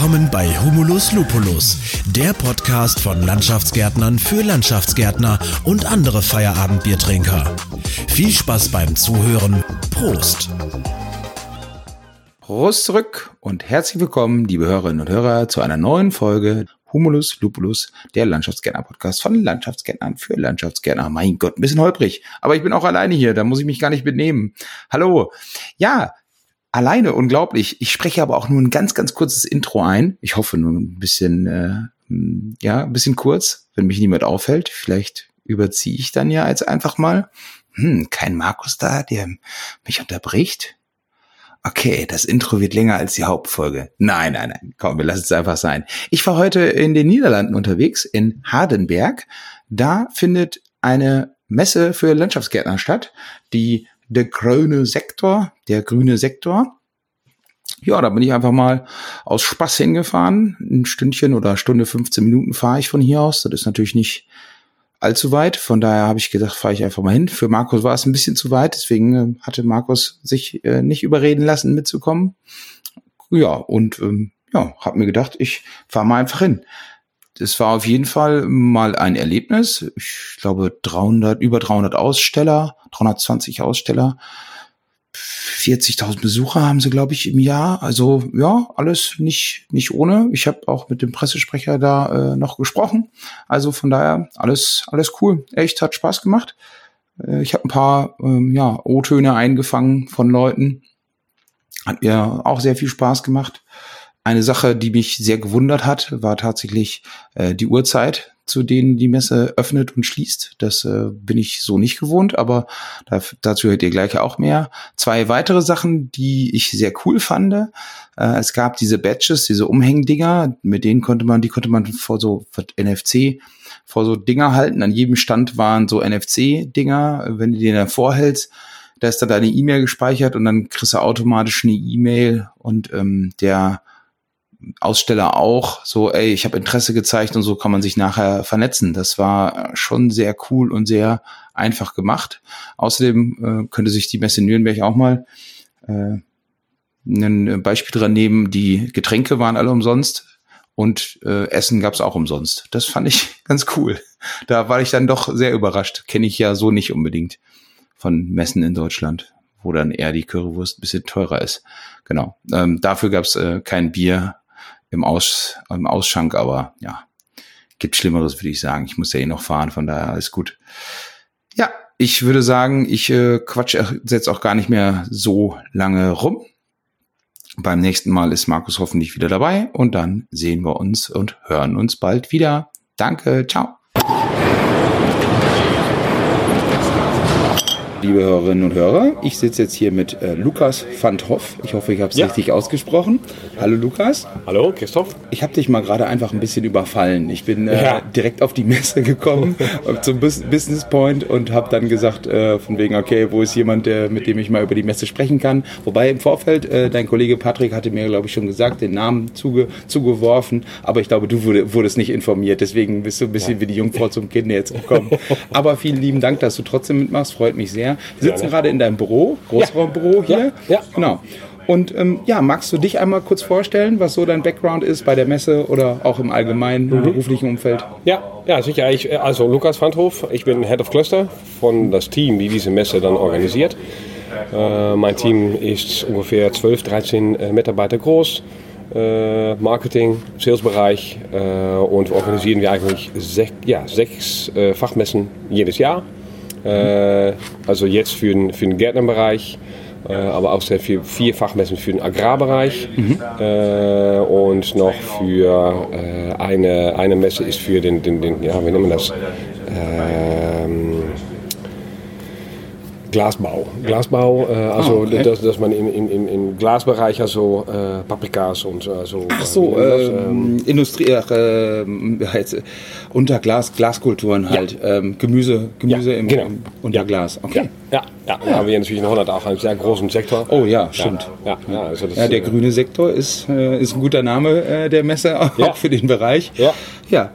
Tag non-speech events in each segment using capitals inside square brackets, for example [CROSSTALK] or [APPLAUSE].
Willkommen bei Humulus Lupulus, der Podcast von Landschaftsgärtnern für Landschaftsgärtner und andere Feierabendbiertrinker. Viel Spaß beim Zuhören. Prost! Prost zurück und herzlich willkommen, liebe Hörerinnen und Hörer, zu einer neuen Folge Humulus Lupulus, der Landschaftsgärtner-Podcast von Landschaftsgärtnern für Landschaftsgärtner. Mein Gott, ein bisschen holprig. Aber ich bin auch alleine hier, da muss ich mich gar nicht benehmen. Hallo. Ja, alleine unglaublich. Ich spreche aber auch nur ein ganz, ganz kurzes Intro ein. Ich hoffe nur ein bisschen, äh, ja, ein bisschen kurz, wenn mich niemand auffällt. Vielleicht überziehe ich dann ja jetzt einfach mal. Hm, kein Markus da, der mich unterbricht. Okay, das Intro wird länger als die Hauptfolge. Nein, nein, nein, komm, wir lassen es einfach sein. Ich war heute in den Niederlanden unterwegs, in Hardenberg. Da findet eine Messe für Landschaftsgärtner statt, die der grüne Sektor, der grüne Sektor. Ja, da bin ich einfach mal aus Spaß hingefahren. Ein Stündchen oder Stunde 15 Minuten fahre ich von hier aus. Das ist natürlich nicht allzu weit. Von daher habe ich gedacht, fahre ich einfach mal hin. Für Markus war es ein bisschen zu weit, deswegen äh, hatte Markus sich äh, nicht überreden lassen, mitzukommen. Ja, und ähm, ja, habe mir gedacht, ich fahre mal einfach hin. Das war auf jeden Fall mal ein Erlebnis. Ich glaube, 300, über 300 Aussteller, 320 Aussteller 40.000 Besucher haben sie, glaube ich, im Jahr. Also ja, alles nicht nicht ohne. Ich habe auch mit dem Pressesprecher da äh, noch gesprochen. Also von daher alles alles cool. Echt hat Spaß gemacht. Äh, ich habe ein paar ähm, ja O-Töne eingefangen von Leuten. Hat mir auch sehr viel Spaß gemacht. Eine Sache, die mich sehr gewundert hat, war tatsächlich äh, die Uhrzeit zu denen die Messe öffnet und schließt. Das äh, bin ich so nicht gewohnt, aber da, dazu hört ihr gleich auch mehr. Zwei weitere Sachen, die ich sehr cool fand. Äh, es gab diese Badges, diese Umhängdinger, mit denen konnte man, die konnte man vor so NFC vor so Dinger halten. An jedem Stand waren so NFC-Dinger. Wenn du den dann vorhältst, da ist dann deine E-Mail gespeichert und dann kriegst du automatisch eine E-Mail und ähm, der Aussteller auch so, ey, ich habe Interesse gezeigt und so kann man sich nachher vernetzen. Das war schon sehr cool und sehr einfach gemacht. Außerdem äh, könnte sich die Messe Nürnberg auch mal äh, ein Beispiel dran nehmen. Die Getränke waren alle umsonst und äh, Essen gab's auch umsonst. Das fand ich [LAUGHS] ganz cool. Da war ich dann doch sehr überrascht. Kenne ich ja so nicht unbedingt von Messen in Deutschland, wo dann eher die Currywurst ein bisschen teurer ist. Genau. Ähm, dafür gab's äh, kein Bier im, Aus, im Ausschank, aber ja, gibt Schlimmeres, würde ich sagen. Ich muss ja eh noch fahren, von daher alles gut. Ja, ich würde sagen, ich äh, quatsch jetzt auch gar nicht mehr so lange rum. Beim nächsten Mal ist Markus hoffentlich wieder dabei und dann sehen wir uns und hören uns bald wieder. Danke, ciao. Liebe Hörerinnen und Hörer. Ich sitze jetzt hier mit äh, Lukas van Hoff. Ich hoffe, ich habe es ja. richtig ausgesprochen. Hallo Lukas. Hallo Christoph. Ich habe dich mal gerade einfach ein bisschen überfallen. Ich bin äh, ja. direkt auf die Messe gekommen, [LAUGHS] zum Business Point und habe dann gesagt, äh, von wegen, okay, wo ist jemand, der, mit dem ich mal über die Messe sprechen kann. Wobei im Vorfeld, äh, dein Kollege Patrick hatte mir, glaube ich, schon gesagt, den Namen zuge zugeworfen. Aber ich glaube, du wurde, wurdest nicht informiert. Deswegen bist du ein bisschen ja. wie die Jungfrau zum Kind jetzt gekommen. [LAUGHS] Aber vielen lieben Dank, dass du trotzdem mitmachst. Freut mich sehr. Wir sitzen gerade in deinem Büro, Großraumbüro hier. Ja, ja. Genau. Und ähm, ja, magst du dich einmal kurz vorstellen, was so dein Background ist bei der Messe oder auch im allgemeinen mhm. beruflichen Umfeld? Ja, ja, sicher. Ich, also Lukas Wandhof, ich bin Head of Cluster von das Team, die diese Messe dann organisiert. Äh, mein Team ist ungefähr 12, 13 äh, Mitarbeiter groß. Äh, Marketing, Salesbereich äh, und organisieren wir eigentlich sech, ja, sechs äh, Fachmessen jedes Jahr. Äh, also jetzt für den, für den Gärtnerbereich, äh, aber auch sehr viel, vier Fachmessen für den Agrarbereich mhm. äh, und noch für äh, eine, eine Messe ist für den, den, den ja, wie nennen wir das? Ähm, Glasbau. Glasbau, äh, also oh, okay. dass, dass man im, im, im Glasbereich also äh, Paprikas und äh, so. Ach so, ähm, Industrie, äh, jetzt, unter Glas, Glaskulturen halt, ja. ähm, Gemüse, Gemüse ja, im, genau. im, unter Glas. Okay. Ja, ja, ja. haben wir natürlich in Holland auch einen sehr großen Sektor. Oh ja, stimmt. Ja, ja, also das, ja der grüne Sektor ist, äh, ist ein guter Name äh, der Messe [LAUGHS] auch für den Bereich. Ja. ja.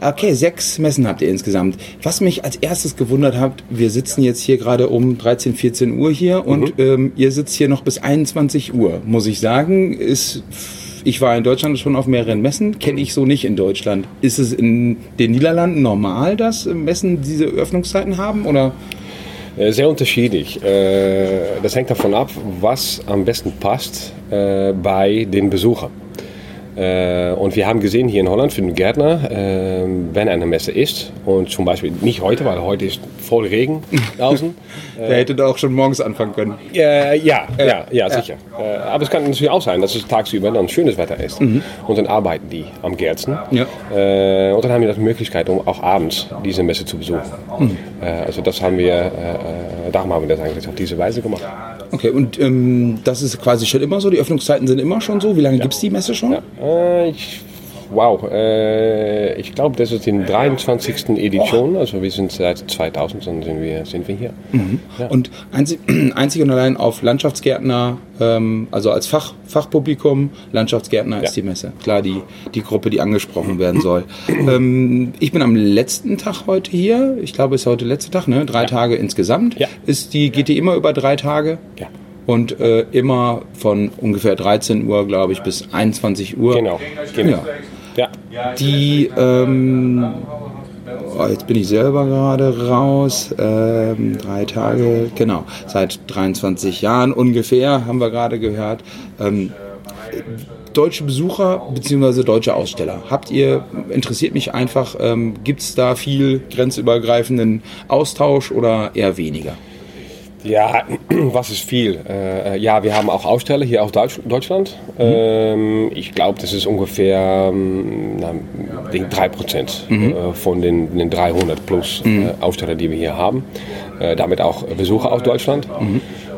Okay, sechs Messen habt ihr insgesamt. Was mich als erstes gewundert hat, wir sitzen jetzt hier gerade um 13, 14 Uhr hier und mhm. ähm, ihr sitzt hier noch bis 21 Uhr, muss ich sagen. Ist ich war in Deutschland schon auf mehreren Messen, kenne ich so nicht in Deutschland. Ist es in den Niederlanden normal, dass Messen diese Öffnungszeiten haben oder? Äh, sehr unterschiedlich. Äh, das hängt davon ab, was am besten passt äh, bei den Besuchern. Äh, und wir haben gesehen hier in Holland für den Gärtner, äh, wenn eine Messe ist, und zum Beispiel nicht heute, weil heute ist voll Regen [LAUGHS] draußen. Der hätte da auch schon morgens anfangen können. Äh, ja, ja, ja, sicher. Äh, aber es kann natürlich auch sein, dass es tagsüber dann schönes Wetter ist. Und dann arbeiten die am Gärtchen. Ja. Äh, und dann haben wir die Möglichkeit, um auch abends diese Messe zu besuchen. Äh, also das haben wir, darum haben wir das eigentlich auf diese Weise gemacht. Okay, und ähm, das ist quasi schon immer so, die Öffnungszeiten sind immer schon so. Wie lange gibt's die Messe schon? Äh, ich, wow, äh, ich glaube, das ist die 23. Edition. Also wir sind seit 2000 sind wir, sind wir hier. Ja. Und einzig, [CLEARS THROAT] einzig und allein auf Landschaftsgärtner, ähm, also als Fach, Fachpublikum, Landschaftsgärtner ist Ja. die Messe. Klar, die, die Gruppe, die angesprochen werden soll. ähm, ich bin am letzten Tag heute hier. Ich glaube, es ist heute der letzte Tag, ne? Drei Tage insgesamt. Ja. Ist die, geht die immer über drei Tage? Ja. Und äh, immer von ungefähr 13 Uhr, glaube ich, bis 21 Uhr. Genau, genau. Ja. Ja. Die, ähm, oh, jetzt bin ich selber gerade raus, ähm, drei Tage, genau, seit 23 Jahren ungefähr, haben wir gerade gehört. Ähm, deutsche Besucher bzw. deutsche Aussteller. Habt ihr, interessiert mich einfach, ähm, gibt es da viel grenzübergreifenden Austausch oder eher weniger? Ja, [CLEARS THROAT] was ist viel? Äh, ja, wir haben auch Aussteller hier aus Deutsch, Deutschland. Ähm, ich glaube, das ist ungefähr ähm, na, denke 3 Prozent äh, von den, den 300 plus äh, Aussteller, die wir hier haben. Äh, damit auch Besucher aus Deutschland.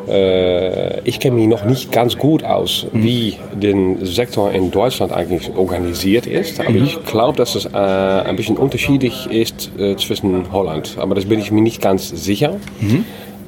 Äh, ich kenne mich noch nicht ganz gut aus, wie der Sektor in Deutschland eigentlich organisiert ist. Aber ich glaube, dass es äh, ein bisschen unterschiedlich ist äh, zwischen Holland. Aber das bin ich mir nicht ganz sicher.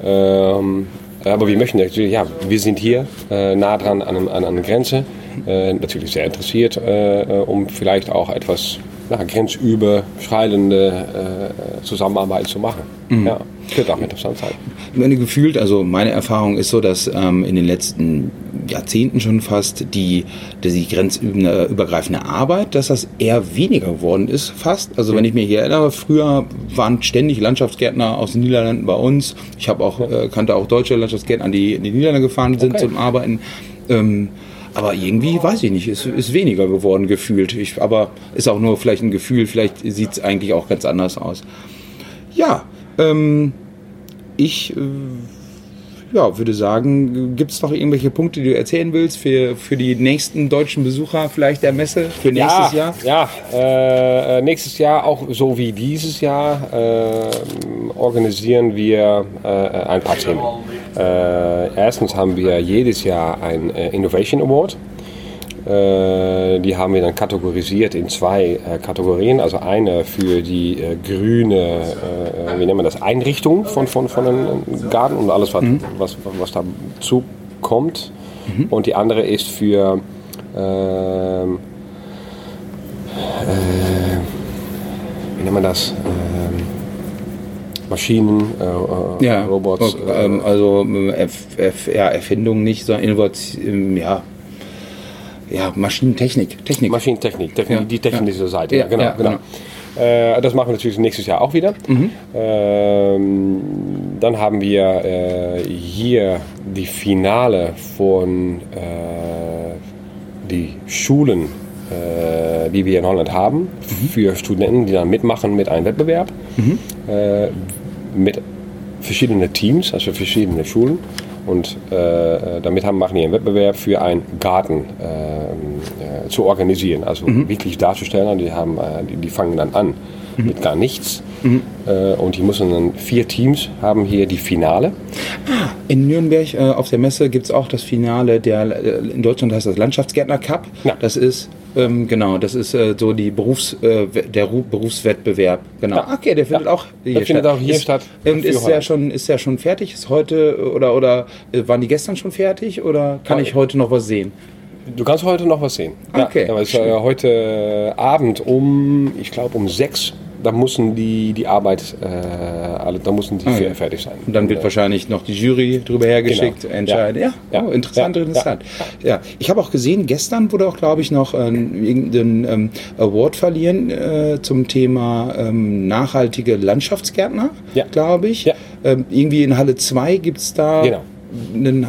Ähm, aber wir möchten natürlich, ja, wir sind hier äh, nah dran an, an, an der Grenze. Äh, natürlich sehr interessiert, äh, um vielleicht auch etwas ja, grenzüberschreitende äh, Zusammenarbeit zu machen. Ja, könnte auch interessant sein. Meine gefühlt, also meine Erfahrung ist so, dass ähm, in den letzten Jahrzehnten schon fast die, die grenzübergreifende Arbeit, dass das eher weniger geworden ist, fast. Also wenn ich mich hier erinnere, früher waren ständig Landschaftsgärtner aus den Niederlanden bei uns. Ich habe auch, äh, kannte auch deutsche Landschaftsgärtner, die in die Niederlande gefahren sind Okay. zum Arbeiten. Ähm, aber irgendwie, weiß ich nicht, ist, ist weniger geworden gefühlt. Ich, aber ist auch nur vielleicht ein Gefühl, vielleicht sieht es eigentlich auch ganz anders aus. Ja, ähm, ich äh, ja, würde sagen, gibt es noch irgendwelche Punkte, die du erzählen willst für, für die nächsten deutschen Besucher vielleicht der Messe für nächstes Jahr? Ja, äh, äh, nächstes Jahr auch so wie dieses Jahr äh, organisieren wir äh, ein paar Themen. Äh, erstens haben wir jedes Jahr ein äh, Innovation Award. Äh, die haben wir dann kategorisiert in zwei äh, Kategorien. Also eine für die äh, grüne, äh, wie nennt man das, Einrichtung von, von, von einem Garten und alles, was, was, was dazu kommt. Und die andere ist für ähm, äh, wie nennt man das? Ähm, Maschinen, äh, äh, Ja, Robots. äh, ähm, also ähm, ja, Erfindung nicht, sondern Innovation, ja, ja, Maschinentechnik, Technik. Maschinentechnik, Technik Ja, die technische Seite. Ja, Ja, genau, ja, genau. Äh, das machen wir natürlich nächstes Jahr auch wieder. Ähm, dann haben wir äh, hier die Finale von äh, die Schulen, äh, die wir in Holland haben, für Studenten, die dann mitmachen mit einem Wettbewerb. Äh, mit verschiedenen Teams, also verschiedene Schulen. Und äh, damit haben, machen die einen Wettbewerb für einen Garten äh, äh, zu organisieren. Also wirklich darzustellen. Die, haben, äh, die, die fangen dann an mit gar nichts. Äh, und die müssen dann vier Teams haben hier die Finale. In Nürnberg äh, auf der Messe gibt es auch das Finale der, in Deutschland heißt das Landschaftsgärtner Cup. Ja. Das ist, ähm, genau, das ist äh, so die Berufs, äh, der Ru Berufswettbewerb. Genau. Ja. Okay, der findet Ja. auch hier Der findet auch hier ist, statt. Und ist ja schon, ist ja schon fertig? Ist heute oder oder äh, waren die gestern schon fertig oder kann Ja. ich heute noch was sehen? Du kannst heute noch was sehen. Okay, Ja, aber es, äh, heute Abend um, ich glaube um sechs da müssen die, die Arbeit, äh, alle, da müssen die Okay. fertig sein. Und dann wird wahrscheinlich noch die Jury drüber hergeschickt, Genau. entscheiden. Ja, Ja. Oh, interessant, Ja. interessant. Ja. ich habe auch gesehen, gestern wurde auch, glaube ich, noch äh, irgendein ähm, Award verliehen äh, zum Thema ähm, nachhaltige Landschaftsgärtner, Ja. glaube ich. Ja. Ähm, irgendwie in Halle 2 gibt es da Genau. Einen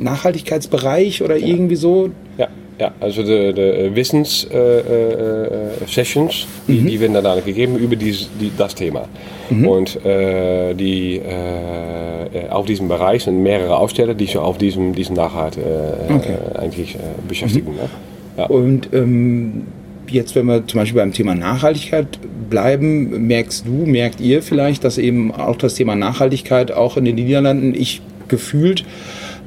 Nachhaltigkeitsbereich oder irgendwie so. Ja, ja also de, de Wissens äh, äh, Sessions, die, die werden dann gegeben über dies, die, das Thema. Und äh, die, äh, auf diesem Bereich sind mehrere Aussteller, die sich auf diesem, diesen Nachhalt äh, äh, eigentlich äh, beschäftigen. Ne? Ja. Und ähm, jetzt, wenn wir zum Beispiel beim Thema Nachhaltigkeit bleiben, merkst du, merkt ihr vielleicht, dass eben auch das Thema Nachhaltigkeit auch in den Niederlanden, ich gefühlt,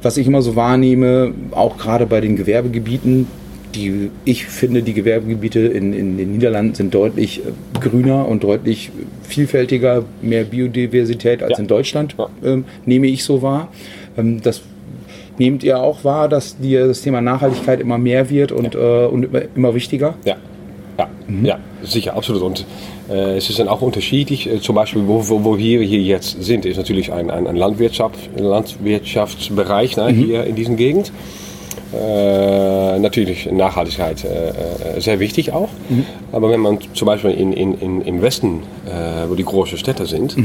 was ich immer so wahrnehme, auch gerade bei den Gewerbegebieten, die, ich finde, die Gewerbegebiete in, in den Niederlanden sind deutlich äh, grüner und deutlich vielfältiger, mehr Biodiversität als Ja. in Deutschland, Ja. ähm, nehme ich so wahr. Ähm, das Nehmt ihr auch wahr, dass dir das Thema Nachhaltigkeit immer mehr wird und, äh, und immer, immer wichtiger? Ja, ja, ja sicher, absolut. Und äh, es ist dann auch unterschiedlich. Äh, zum Beispiel, wo, wo, wo wir hier jetzt sind, ist natürlich ein, ein, ein Landwirtschaft, Landwirtschaftsbereich ne, hier in diesen Gegend. Äh, natürlich Nachhaltigkeit äh, äh, sehr wichtig auch. Aber wenn man zum Beispiel in, in, in, im Westen, äh, wo die großen Städte sind,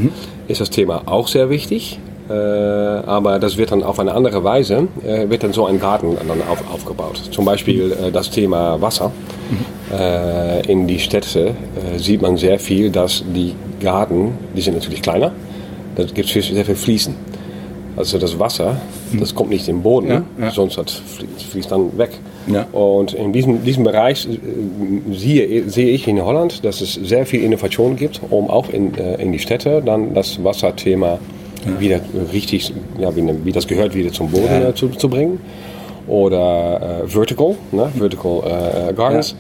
ist das Thema auch sehr wichtig. Äh, aber das wird dann auf eine andere Weise, äh, wird dann so ein Garten dann auf, aufgebaut. Zum Beispiel das Thema Wasser. Äh, in die Städte äh, sieht man sehr viel, dass die Garten, die sind natürlich kleiner, da gibt es sehr viel Fließen. Also das Wasser, das kommt nicht im Boden, Ja, ja. sonst flie- fließt dann weg. Ja. Und in diesem, diesem Bereich äh, sehe, sehe ich in Holland, dass es sehr viel Innovation gibt, um auch in, äh, in die Städte dann das Wasserthema wieder richtig, ja, wie, wie das gehört, wieder zum Boden zu, zu bringen. Oder äh, Vertical, ne? Vertical äh, äh, Gardens.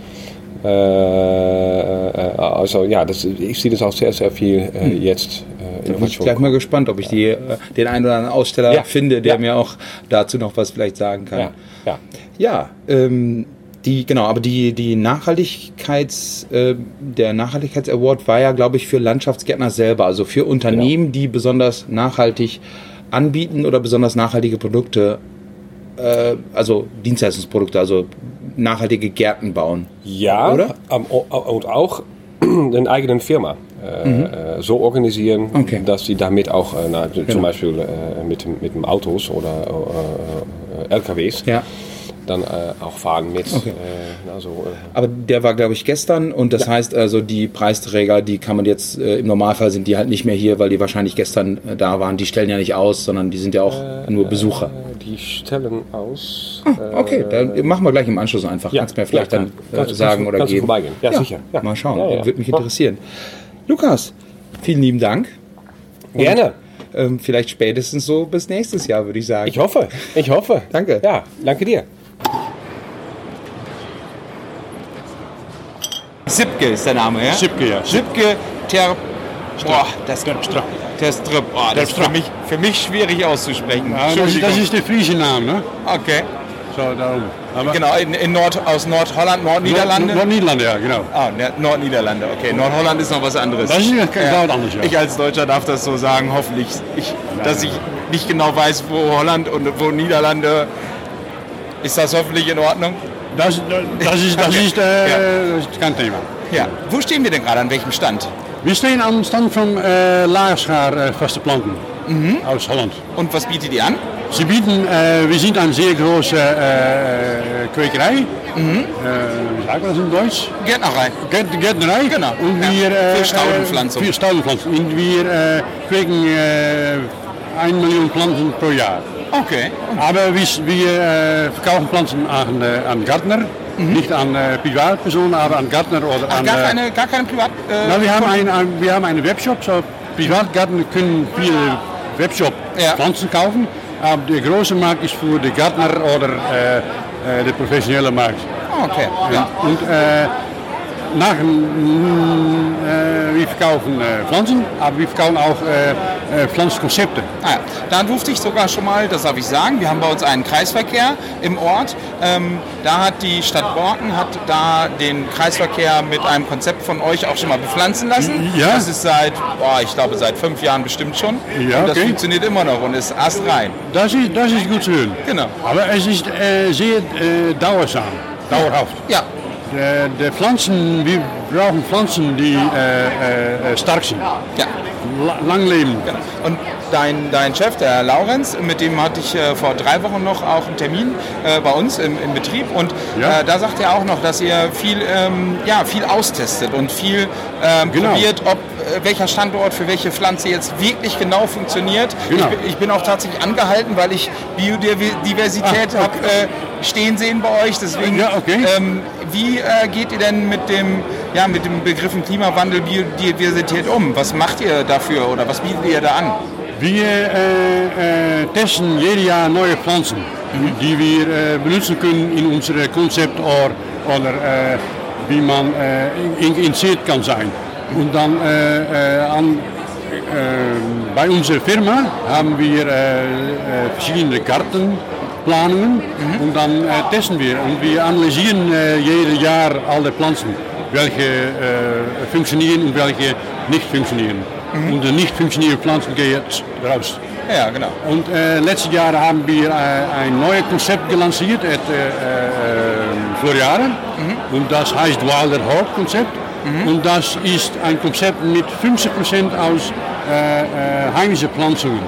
Äh, äh, also ja, das, ich sehe das auch sehr, sehr viel äh, jetzt äh, Da bin ich gleich mal gespannt, ob ich die, den einen oder anderen Aussteller Ja. finde, der Ja. mir auch dazu noch was vielleicht sagen kann. ja, ja. Ähm, die, genau, aber die, die Nachhaltigkeits, äh, der Nachhaltigkeitsaward war ja, glaube ich, für Landschaftsgärtner selber, also für Unternehmen, die besonders nachhaltig anbieten oder besonders nachhaltige Produkte, äh, also Dienstleistungsprodukte, also nachhaltige Gärten bauen. Ja, Oder? und auch [CLEARS THROAT] eine eigenen Firma äh, äh, so organisieren, Mhm. Okay. dass sie damit auch äh, na, zum Beispiel äh, mit, mit dem Autos oder LKWs Ja. Dann äh, auch fahren mit. Okay. Äh, also, äh, Aber der war, glaube ich, gestern und das heißt also, die Preisträger, die kann man jetzt, äh, im Normalfall sind die halt nicht mehr hier, weil die wahrscheinlich gestern äh, da waren. Die stellen ja nicht aus, sondern die sind ja auch nur Besucher. die stellen aus. Okay, dann machen wir gleich im Anschluss einfach. ja, Kannst mir vielleicht ja, dann Kannst sagen kannst oder kannst du geben. vorbeigehen. Ja, sicher. Ja. Mal schauen, Ja, ja. würde mich Ja. interessieren. Lukas, vielen lieben Dank. Gerne. Ähm, vielleicht spätestens so bis nächstes Jahr, würde ich sagen. Ich hoffe. Ich hoffe. Danke. Ja, danke dir. Sipke ist der Name, ja? Sipke, ja. Sipke Ter... Boah, das... Terstrup. Boah, das ist für mich, für mich schwierig auszusprechen. Ja, das, ist, das ist der Friese Naam, ne? Okay. So, darum. Aber Genau, in, in Nord, aus Nordholland, Nordniederlande? Nord- Nord-Niederlande, ja, genau. Ah, ne- Nordniederlande, okay. Nordholland ist noch was anderes. Das ist ja genau anders, ja. Ich als Deutscher darf das so sagen, hoffentlich, ich, dass ich nicht genau weiß, wo Holland und wo Niederlande. Ist das hoffentlich in Ordnung? Das, das, ist, das, Okay. ist, äh, Ja. das ist kein Thema. Ja. Wo stehen wir denn gerade? An welchem Stand? Wir stehen am Stand von äh, Laarschaar äh, Vaste Planten aus Holland. Und was bietet ihr an? Sie bieten, äh, wir sind eine sehr große äh, Quäkerei. Äh, wie sagt man das in Deutsch? Gärtnerei. Gärt- Gärtnerei. Genau. Und Ja. wir, äh, Für Staudenpflanzung. Für Staudenpflanzung. Und wir äh, äh, 1 Million Pflanzen pro Jahr. Okay. Aber wir, verkaufen Pflanzen an, an Gärtner, nicht an Privatpersonen, aber an Gärtner oder Ach, an. gar äh, keine, gar keine Privat... Äh, na, wir, haben ein, ein, wir haben einen Webshop, so Privatgärtner können viele Webshop Ja. Pflanzen kaufen, aber der große Markt ist für die Gärtner oder äh, der professionelle Markt. Ah, okay. Ja. Und äh, nach, mm, wir verkaufen Pflanzen, aber wir verkaufen auch äh, äh, Pflanzkonzepte. Ah, ja. Da durfte ich sogar schon mal, das darf ich sagen, wir haben bei uns einen Kreisverkehr im Ort. Ähm, da hat die Stadt Borken hat da den Kreisverkehr mit einem Konzept von euch auch schon mal bepflanzen lassen. Ja. Das ist seit, boah, ich glaube, seit fünf Jahren bestimmt schon. Ja, und das okay. funktioniert immer noch und ist astrein. Das ist, das ist gut zu hören. Genau. Aber es ist äh, sehr äh, dauersam, dauerhaft. Ja, Der, der Pflanzen, wir brauchen Pflanzen, die äh, äh, stark sind, ja. La- lang leben. Genau. Und dein, dein Chef, der Laurenz, mit dem hatte ich äh, vor drei Wochen noch auch einen Termin äh, bei uns im, im Betrieb und Ja. äh, da sagt er auch noch, dass ihr viel, ähm, ja, viel austestet und viel ähm, Genau. probiert, ob äh, welcher Standort für welche Pflanze jetzt wirklich genau funktioniert. Genau. Ich, bin- ich bin auch tatsächlich angehalten, weil ich Biodiversität Ah, habe äh, stehen sehen bei euch. Deswegen, Ja, okay. ähm, wie äh, geht ihr denn mit dem, ja, mit dem Begriffen Klimawandel, Biodiversität um? Was macht ihr dafür oder was bietet ihr da an? Wir äh, äh, testen jedes Jahr neue Pflanzen, die wir äh, benutzen können in unserem Konzept oder, oder äh, wie man äh, injiziert kann sein. Und dann äh, äh, an, bei unserer Firma haben wir verschiedene Gartenplanungen und dann äh, testen wir und wir analysieren äh, jedes Jahr alle Pflanzen, welche äh, funktionieren und welche nicht funktionieren. Und die nicht funktionierenden Pflanzen gehen jetzt raus. Ja, genau. Und äh, letztes Jahr haben wir äh, ein neues Konzept gelanciert, het äh, äh, Floriade. Und das heißt Wilder Hope Konzept. Und das ist ein Konzept mit 50% aus heimische Pflanzen.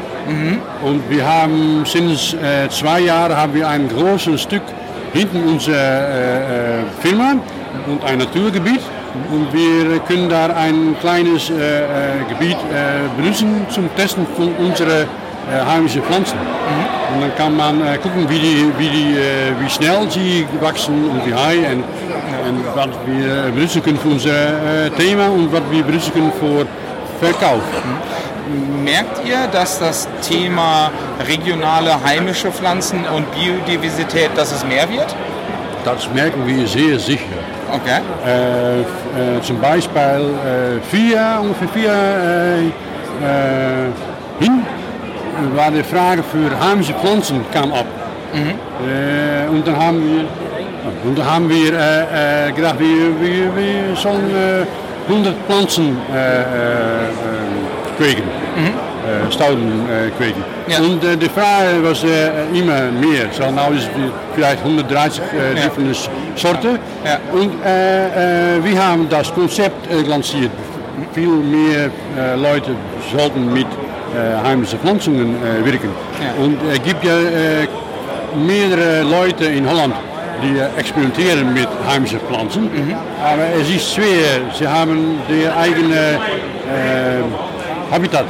Und wir haben sinds zwei Jahren haben wir ein großes Stück hinten unserer äh, Firma und ein Naturgebiet. Und wir können da ein kleines äh, äh, Gebiet äh, benutzen zum Testen von unseren äh, heimischen Pflanzen. Und dann kann man äh, gucken, wie, die, wie, die, äh, wie schnell sie wachsen und wie high und, und was wir benutzen können für unser äh, Thema und was wir benutzen können für Verkauf. Merkt ihr, dass das Thema regionale heimische Pflanzen und Biodiversität, dass es mehr wird? Das merken wir sehr sicher. Okay. Äh, äh, zum Beispiel äh, vier, ungefähr vier äh, äh, hin war die Frage für heimische Pflanzen kam ab. Äh, und dann haben wir, und dann haben wir äh, äh, gedacht, wir, wir, wir sollen äh, 100 Pflanzen äh, äh, äh, kweken. Äh, Stauden äh, kweken. Ja. Und die Frage was äh, immer mehr. So, now ist es vielleicht 130 äh, Ja. verschiedene Sorten. Ja. Und wir haben das Konzept lanciert. Viel mehr Leute sollten mit heimischen Pflanzen äh, wirken. Ja. Und es gibt ja mehrere Leute in Holland, die experimentieren mit heimischen Pflanzen. Mhm. Aber es ist schwer. Sie haben die eigene äh, Habitat.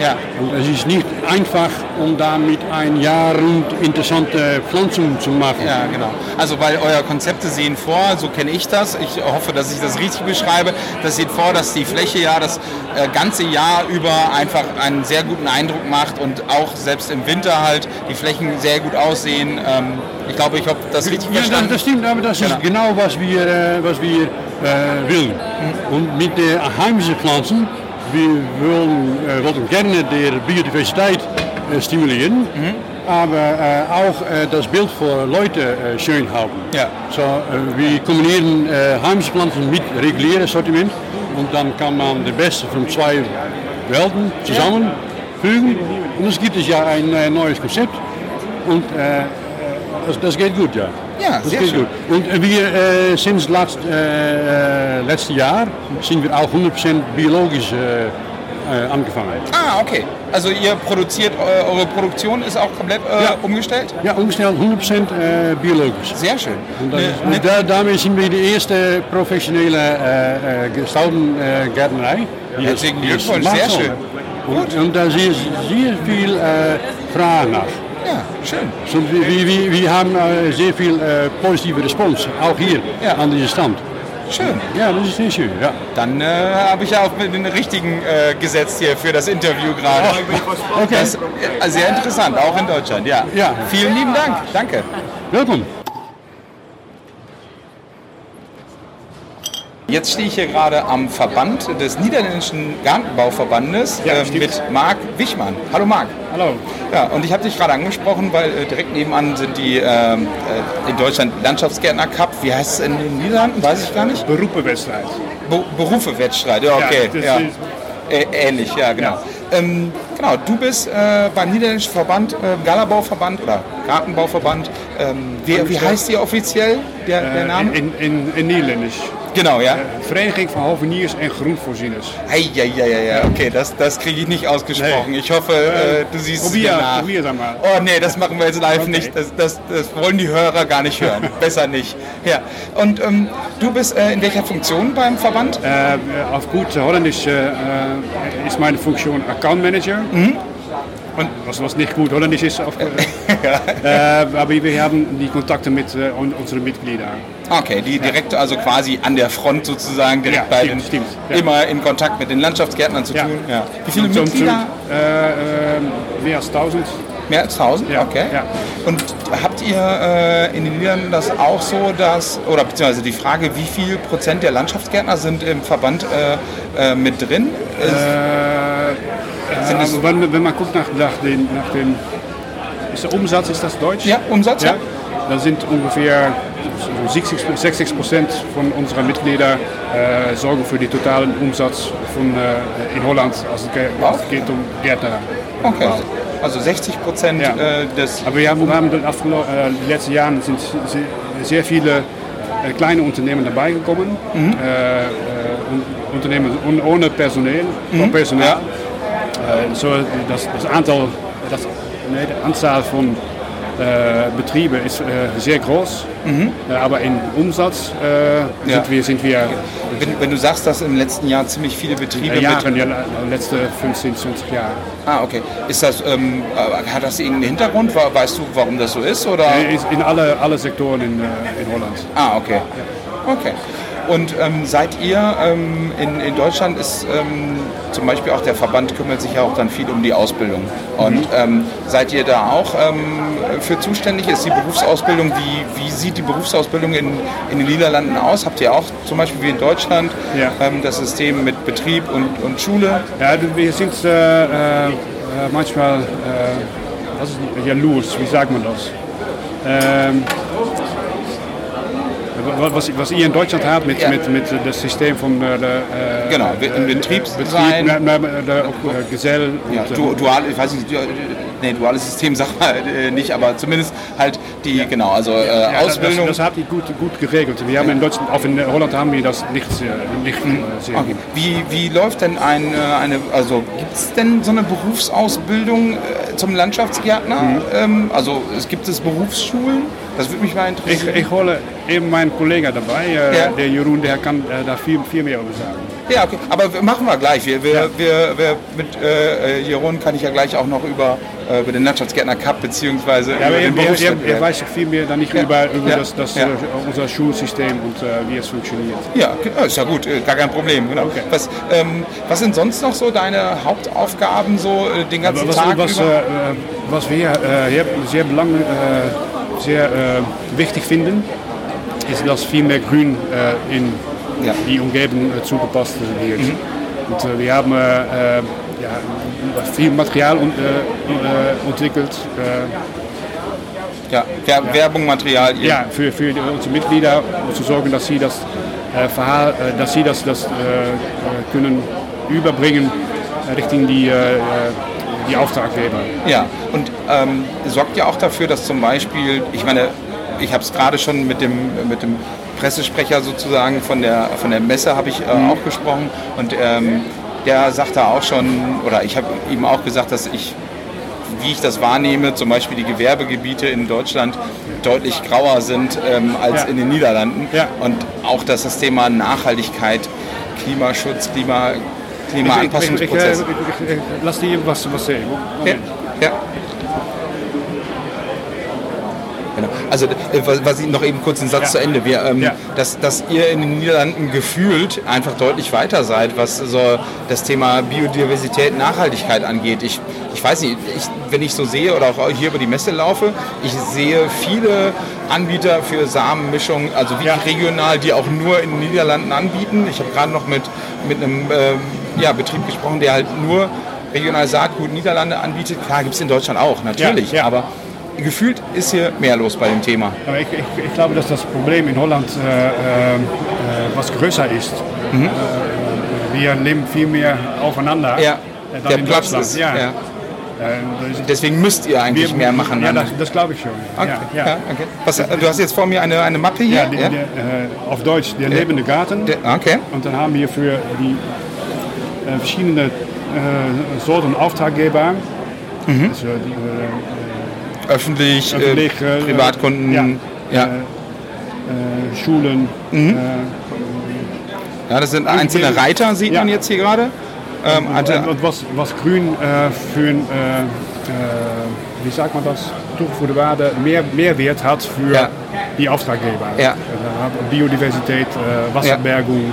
Ja. Und es ist nicht einfach, um damit ein Jahr rund interessante Pflanzen zu machen. Ja, genau. Also weil euer Konzepte sehen vor, so kenne ich das, ich hoffe, dass ich das richtig beschreibe, das sieht vor, dass die Fläche ja das äh, ganze Jahr über einfach einen sehr guten Eindruck macht und auch selbst im Winter halt die Flächen sehr gut aussehen. Ähm, ich glaube, ich habe das richtig Ja, das, verstanden. das stimmt, aber das Genau. ist genau was wir, äh, was wir äh, wollen. Und mit den heimischen Pflanzen, wir wollen, äh, wollten gerne die Biodiversität äh, stimulieren, aber äh, auch äh, das Bild für Leute schön haben. Ja. So, wir kombinieren heimische Pflanzen mit regulärem Sortiment und dann kann man das Beste von zwei Welten zusammenfügen. Und es gibt es ja ein neues Konzept und das, das geht gut, ja. Ja, schön. gut. Und wir äh, sinds letzt, äh, letzten Jahr sind wir auch 100% biologisch äh, angefangen. Ah, okay. Also ihr produziert, eu- eure Produktion ist auch komplett äh, Ja. umgestellt? Ja, umgestellt 100% äh, biologisch. Sehr schön. Und das Ne- ne- da, damit sind wir die erste professionelle äh, das- Herzlichen Glückwunsch, sehr schön. Und, und da ist sehr viel äh, Frage nach. Ja, schön. So, wir, wir, wir haben äh, sehr viel äh, positive Respons, auch hier Ja. an diesem Stand. Schön. Ja, das ist sehr schön. Ja. Dann äh, habe ich ja auch mit den richtigen äh, gesetzt hier für das Interview gerade. Okay. Das, äh, sehr interessant, auch in Deutschland, ja. Ja. Vielen lieben Dank, danke. Welkom. Jetzt stehe ich hier gerade am Verband des Niederländischen Gartenbauverbandes Ja, äh, mit Marc Wichmann. Hallo Marc. Hallo. Ja, und ich habe dich gerade angesprochen, weil äh, direkt nebenan sind die ähm, äh, in Deutschland Landschaftsgärtner Cup. Wie heißt es in den Niederlanden? Weiß ich gar nicht. Beroepenwedstrijd. Be Berufe-Wettstreit, ja, okay. Ja, Ä- ähnlich, ja, genau. Ähm, genau, du bist äh, beim niederländischen Verband, äh, Galabauverband oder Gartenbauverband. Ähm, wie, wie heißt ihr offiziell, der, der Name? Eh, in, in, in Nederlands. Genau, ja. Vereniging van Hoveniers en Groenvoorzieners. Eieieiei, okay, das, das kriege ich nicht ausgesprochen. Nee. Ich hoffe, äh, du siehst es Probier, mir nach. probier das mal. Oh nee, das machen wir jetzt live Okay. nicht. Das, das, das wollen die Hörer gar nicht hören. Besser nicht. Ja. Und ähm, du bist äh, in welcher Funktion beim Verband? Äh, auf gut Holländisch ist meine Funktion Account Manager. Und was, was nicht gut Holländisch ist, auf, äh, [LAUGHS] aber wir haben die Kontakte mit un- unseren Mitgliedern. Okay, die direkt also quasi an der Front sozusagen direkt Ja, bei stimmt, den stimmt, ja. immer in Kontakt mit den Landschaftsgärtnern zu Ja. tun. Ja. Wie viele Zum- zum- Mitglieder? Äh, äh, mehr als 1000. Mehr als 1000? Ja, Okay. ja. Und habt ihr äh, in den Niederlanden das auch so, dass, oder beziehungsweise die Frage, wie viel Prozent der Landschaftsgärtner sind im Verband äh, äh, mit drin? Äh, Sind es- aber wenn, wenn man guckt nach, nach, den, nach den. Ist der Umsatz, ist das Deutsch? Ja, Umsatz, ja. Da sind ungefähr so 60, 60 Prozent von unserer Mitglieder äh, sorgen für den totalen Umsatz von, äh, in Holland, als es, geht um Gärtner. Okay. Also 60 Prozent Ja. äh, des. Aber wir haben, wir haben den afgelo- äh, letzten Jahren sind sehr, viele äh, kleine Unternehmen dabei gekommen. Äh, äh, un- Unternehmen un- ohne Personal. Personal. Äh, so das, das Antal, das, nee, die Anzahl von äh, Betrieben ist äh, sehr groß. Äh, aber im Umsatz äh, Ja. sind wir, sind wir Wenn, wenn du sagst, dass im letzten Jahr ziemlich viele Betriebe äh, Jahre, mit. ja, letzte 15, 20 Jahre. Ah, okay. Ist das, ähm, äh, hat das irgendeinen Hintergrund? Weißt du, warum das so ist? Oder? In alle, alle Sektoren in, in Holland. Ah, okay. Okay. Und ähm, seid ihr ähm, in, in Deutschland ist ähm, zum Beispiel auch der Verband kümmert sich ja auch dann viel um die Ausbildung. Und ähm, seid ihr da auch ähm, für zuständig? Ist die Berufsausbildung, wie, wie sieht die Berufsausbildung in, in den Niederlanden aus? Habt ihr auch zum Beispiel wie in Deutschland Ja. ähm, das System mit Betrieb und, und Schule? Ja, wir sind äh, äh, manchmal äh, was ist, jaloers, wie sagt man das? Wa- was, was ihr in Deutschland habt mit, Ja. mit, mit das System von äh, der, äh, Genau, im Betriebsdesign. Betrieb, na, na, der, auch, äh, Gesell Ja, äh, du, dual, ich weiß nicht, nee, duales System [LAUGHS] sagt man äh, nicht, aber zumindest halt die, genau, also äh, ja, Ausbildung. Das, das habt ihr gut, gut geregelt. Wir haben in Deutschland, auch in Holland haben wir das nicht, sehr- nicht äh, sehr Okay. gut. Wie, wie läuft denn ein, äh, eine, also gibt es denn so eine Berufsausbildung äh, zum Landschaftsgärtner? Mhm. Ähm, also es gibt es Berufsschulen? Das würde mich mal Ich, interessieren. ich hole eben meinen Kollegen dabei, äh, Ja. der Jeroen, der kann äh, da viel, viel mehr über sagen. ja, okay. aber machen wir gleich. Wir, wir, Ja. wir, wir, mit äh, äh, Jeroen kann ich ja gleich auch noch über, äh, über den Landschaftsgärtner Cup beziehungsweise Ja, über er, den er, er, weiß viel mehr dann nicht Ja. über, über das, das, äh, unser Schulsystem und äh, wie es funktioniert. Ja, ja, ist ja gut, äh, gar kein Problem. Genau. Okay. Was, ähm, was sind sonst noch so deine Hauptaufgaben so den ganzen was, Tag was, über? was wir äh, sehr, äh, sehr wichtig finden, ist, dass viel mehr Grün äh, in Ja. die Umgebung zugepasst wird. Und, äh, wir haben ja, viel Material und, äh, äh, entwickelt. Äh, ja, Wer Werbung, Materialien. ja, für, für unsere Mitglieder, um zu sorgen, dass sie das äh, Verhaal, äh, dass sie das, das können überbringen Richtung die, die Auftraggeber. Ja, und ähm, sorgt ja auch dafür, dass zum Beispiel, ich meine, ich habe es gerade schon mit dem, mit dem Pressesprecher sozusagen von der, von der Messe habe ich äh, auch gesprochen und ähm, der sagte auch schon, oder ich habe ihm auch gesagt, dass ich, wie ich das wahrnehme, zum Beispiel die Gewerbegebiete in Deutschland deutlich grauer sind ähm, als Ja. in den Niederlanden Ja. und auch, dass das Thema Nachhaltigkeit, Klimaschutz, Klima, Ich, ich, ich, ich, Klimaanpassungsprozess. ich, lass dir was, was sagen. Ja, ja. Genau. Also äh, was, ich noch eben kurz einen Satz Ja. zu Ende. Wir, ähm, Ja. dass, dass ihr in den Niederlanden gefühlt einfach deutlich weiter seid, was so das Thema Biodiversität, Nachhaltigkeit angeht. Ich ich weiß nicht, ich, wenn ich so sehe oder auch hier über die Messe laufe, ich sehe viele Anbieter für Samenmischungen, also wie Ja. regional, die auch nur in den Niederlanden anbieten. Ich habe gerade noch mit, mit einem ähm, ja, Betrieb gesprochen, der halt nur regional Saatgut Niederlande anbietet. Klar, gibt es in Deutschland auch, natürlich, Ja, ja. aber gefühlt ist hier mehr los bei dem Thema. Aber ich, ich, ich glaube, dass das Problem in Holland äh, äh, äh, was größer ist. Mhm. Äh, wir leben viel mehr aufeinander. Ja, äh, der Platz ist. Ja. Ja. Äh, Deswegen müsst ihr eigentlich wir- mehr machen. Ja, das, das glaube ich schon. okay. Ja, Ja, okay. Was, du hast jetzt vor mir eine, eine Mappe hier? Ja, die, äh, auf Deutsch der lebende Garten. Der- okay. Und dann haben wir für die äh, verschiedenen äh, Sorten Auftraggeber, Mhm. also die, äh, Öffentlich, öffentlich, äh, äh, Privatkunden. ja, Ja. äh, Schulen, Mhm. äh, Ja, das sind einzelne Reiter, sieht Ja. man jetzt hier gerade. Ähm, und, und was, was grün äh, für ein, äh, äh, wie sagt man das, toegevoegde Waarde mehr Mehrwert hat für Ja. die Auftraggeber. Ja. Äh, Biodiversität, äh, Wasserbergung.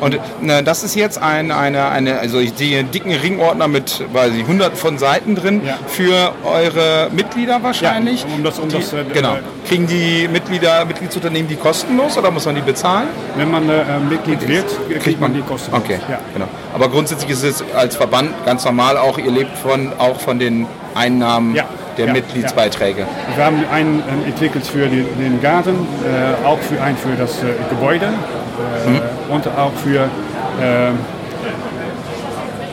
Und ne, das ist jetzt ein, eine, eine, also einen dicken Ringordner mit weiß ich, hunderten von Seiten drin Ja. für eure Mitglieder wahrscheinlich. Ja, um das- um die, das, äh, genau. äh, Kriegen die Mitglieder, Mitgliedsunternehmen die kostenlos oder muss man die bezahlen? Wenn man äh, Mitglied wird, kriegt man die Kosten. Okay, Ja. genau. Aber grundsätzlich ist es als Verband ganz normal auch, ihr lebt von, auch von den Einnahmen Ja, der ja, Mitgliedsbeiträge. Wir haben einen ähm, entwickelt für die, den Garten, äh, auch für ein für das äh, Gebäude äh, und auch für ähm,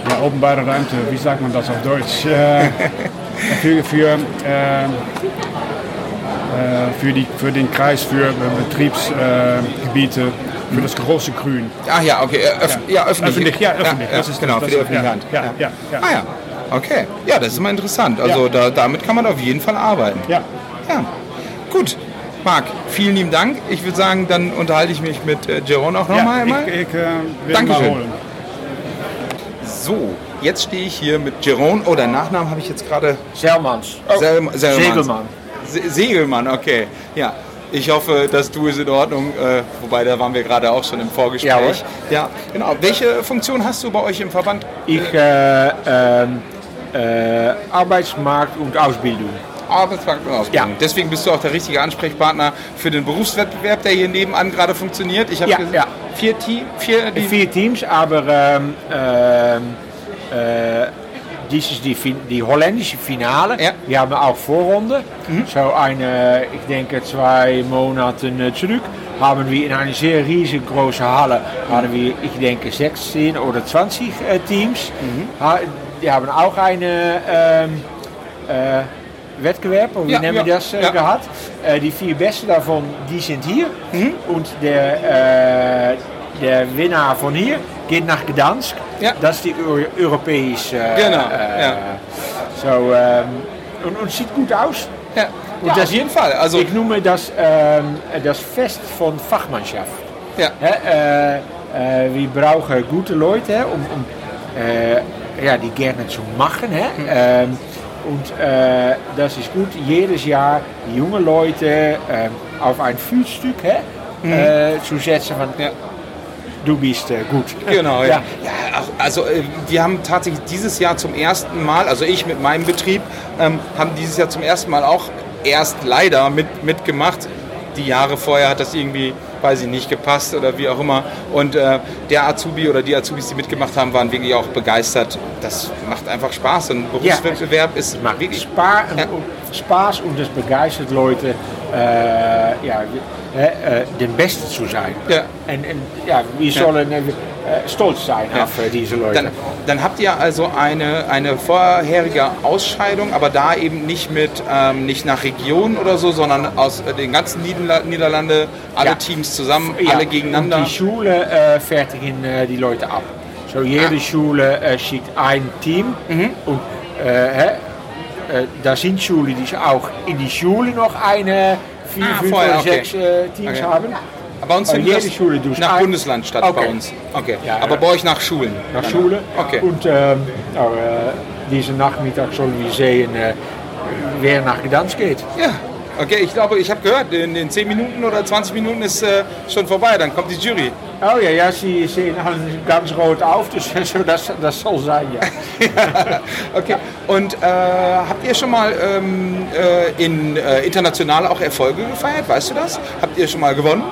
ja, openbare Ruimte, wie sagt man das auf Deutsch? Äh, [LAUGHS] für, für, ähm, äh, für, die, für den Kreis, für äh, Betriebsgebiete, für das große Grün. Ah ja, okay. äh, Öff ja. öffentlich. Öffentlich, ja, öffentlich. Ja, Das ist- genau, das für die öffentliche ja, Hand. ja, ja, ja. Ah ja, okay. Ja, das ist immer interessant. Also Ja. da, damit kann man auf jeden Fall arbeiten. Ja. Ja, gut. Marc, vielen lieben Dank. Ich würde sagen, dann unterhalte ich mich mit äh, Jeroen auch nochmal. ja, einmal. ich, ich äh, Dankeschön. mal holen. So, jetzt stehe ich hier mit Jeroen. Oh, deinen Nachnamen habe ich jetzt gerade. Selmans. Sel Selmanns. Segelmann. Se Segelmann, okay. Ja. Ich hoffe, dass du ist in Ordnung, äh, wobei da waren wir gerade auch schon im Vorgespräch. Jawohl. Ja, genau. Welche Funktion hast du bei euch im Verband? Ich äh, ähm, äh, Arbeitsmarkt und Ausbildung. Arbeitsmarkt und Ausbildung. Ja. Deswegen bist du auch der richtige Ansprechpartner für den Berufswettbewerb, der hier nebenan gerade funktioniert. Ich habe Ja, ja. vier Team, vier, die, Vier Teams, aber ähm, ähm, äh, dies ist die, die holländische Finale. Ja. Wir haben auch Vorrunde. So eine, ich denke zwei Monate zurück, haben wir in einer sehr riesengroßen Halle, haben wir, ich denke 16 oder 20 äh, Teams. Ha, die haben auch eine ähm, äh, Wettbewerb, oder wie Ja, nennen ja, das äh, ja. gehabt. Äh, die vier besten davon, die sind hier. Und der, äh, der Winner von hier geht nach Gdansk. Ja. Das ist die Eu europäische. Genau, ja. So, ähm, und, und sieht gut aus. ja. Und ja, das- auf jeden Fall. Also, Ich noeme das ähm, das Fest von Fachmannschaft. ja. Hè, äh, äh, wir brauchen gute Leute, um, um äh, ja, die gerne zu machen. Hè? Und äh, das ist gut, jedes Jahr junge Leute ähm, auf ein Fühlstück hè, äh, zu setzen von Ja. du bist äh, gut. Genau, ja. ja. ja also äh, wir haben tatsächlich dieses Jahr zum ersten Mal, also ich mit meinem Betrieb, ähm, haben dieses Jahr zum ersten Mal auch erst leider mit, mitgemacht. Die Jahre vorher hat das irgendwie, weiß ich nicht, gepasst oder wie auch immer. Und äh, der Azubi oder die Azubis, die mitgemacht haben, waren wirklich auch begeistert. Das macht einfach Spaß. Ein Berufswettbewerb ist macht wirklich Spa Ja. und Spaß und es begeistert Leute, äh, ja, äh, äh, den Beste zu sein. Ja. Und, und ja, wir sollen äh, stolz sein Ja. auf äh, diese Leute. Dann, dann habt ihr also eine, eine vorherige Ausscheidung, aber da eben nicht mit ähm, nicht nach Region oder so, sondern aus äh, den ganzen Niederla Niederlande, alle Ja. Teams zusammen, Ja, alle gegeneinander. Und die Schule äh, fertigen äh, die Leute ab. So jede Ah. Schule äh, schickt ein Team Mhm. und äh, äh, da sind Schulen, die auch in die Schule noch eine, vier, Ah, fünf vorher, oder okay. sechs äh, Teams Okay. haben. Bei uns findet jede das Schule durch nach Bundesland statt bei Okay. uns. Okay. Ja, aber ja. bei euch nach Schulen. Nach Dann. Schule. Okay. Und ähm, äh, diesen Nachmittag sollen wir sehen, äh, wer nach Gdansk geht. Ja. Okay, ich glaube, ich habe gehört, in, in 10 Minuten oder 20 Minuten ist äh, schon vorbei, dann kommt die Jury. Oh ja, ja, sie sehen alle ganz rot auf, so, das, das soll sein, [LAUGHS] ja. okay. Und äh, habt ihr schon mal ähm, äh, in äh, international auch Erfolge gefeiert? Weißt du das? Habt ihr schon mal gewonnen?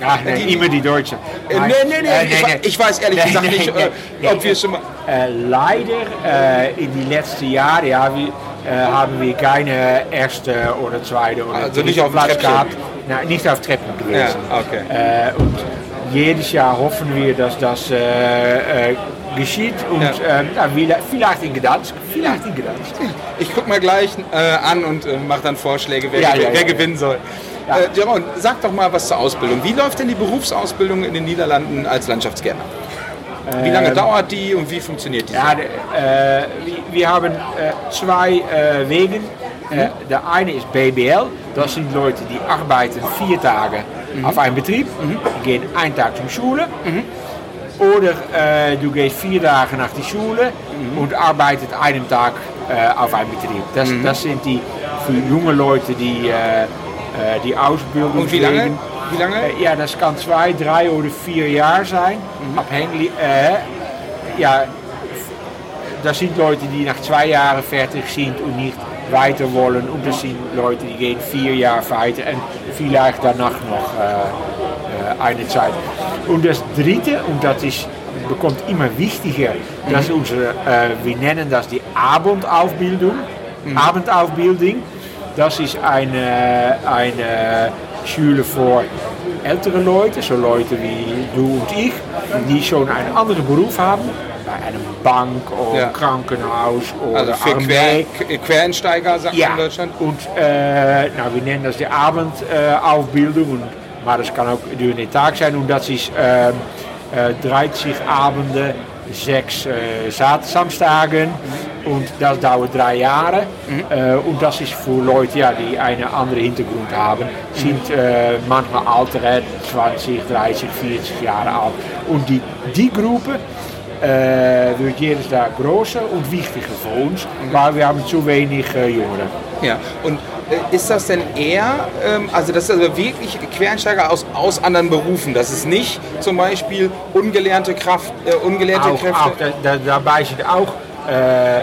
Ja, nee, immer die Deutsche. Äh, nee, nee, nee, Äh, ich, we- ich weiß ehrlich gesagt nicht, äh, ob wir schon mal. Äh, leider äh, in die letzten Jahre ja, wir, äh, haben wir keine erste oder zweite oder Also nicht auf Platz gehabt. Nein, nicht auf Treppen gewesen. Ja, okay. Äh, und jedes Jahr hoffen wir, dass das äh, äh, geschieht und Ja. äh, vielleicht in Gdansk, vielleicht in Gdansk. Ich guck mal gleich äh, an und äh, mache dann Vorschläge, wer, Ja, ja, wer gewinnen soll. Ja. Äh, Jaron, sag doch mal was zur Ausbildung. Wie läuft denn die Berufsausbildung in den Niederlanden als Landschaftsgärtner? Wie lange dauert die und wie funktioniert die? Ähm, Ja, äh, wir, haben äh, zwei äh, Wegen. Äh, der eine ist BBL, das sind Leute, die arbeiten vier Tage auf einem Betrieb, die gehen einen Tag zur Schule. Oder äh, du gehst vier Tage nach die Schule und arbeitet einen Tag äh, auf einem Betrieb. Das, das sind die für junge Leute, die die Ausbildung Und wie lange? Wie lange? Äh, ja, das kann zwei, drei oder vier Jahre sein. Abhängig, äh, ja, das sind Leute, die nach zwei Jahren fertig sind und nicht weiter wollen. Und das sind Leute, die gehen vier Jahre weiter und vielleicht danach noch eine Zeit. Und das dritte, und das ist, bekommt immer wichtiger, das ist unsere, äh, wir nennen das die Abendaufbildung. Abendaufbildung. Das ist eine, eine Schule für ältere Leute, so Leute wie du und ich, die schon einen anderen Beruf haben. Bei einem Bank oder Ja. Krankenhaus oder Also für Quer, Armee. Qu- Quereinsteiger, sagt Ja, in Deutschland. und äh, nou, wir nennen das die Abendaufbildung, maar das kann auch durch den Tag sein und das ist ähm, äh, 30 Abende, sechs äh, Sa- Samstagen und das dauert drei Jahre äh, und das ist für Leute, ja, die einen anderen Hintergrund haben, sind äh, manchmal ältere, 20, 30, 40 Jahre alt und die, die Gruppe äh, wird jedes Jahr größer und wichtiger für uns, weil wir haben zu wenig. Ja, und ist das denn eher, ähm, also das ist also wirklich Quereinsteiger aus, aus anderen Berufen, das ist nicht zum Beispiel ungelernte Kraft, äh, ungelernte Auch, Kräfte? auch, da, da, dabei sind auch äh, äh,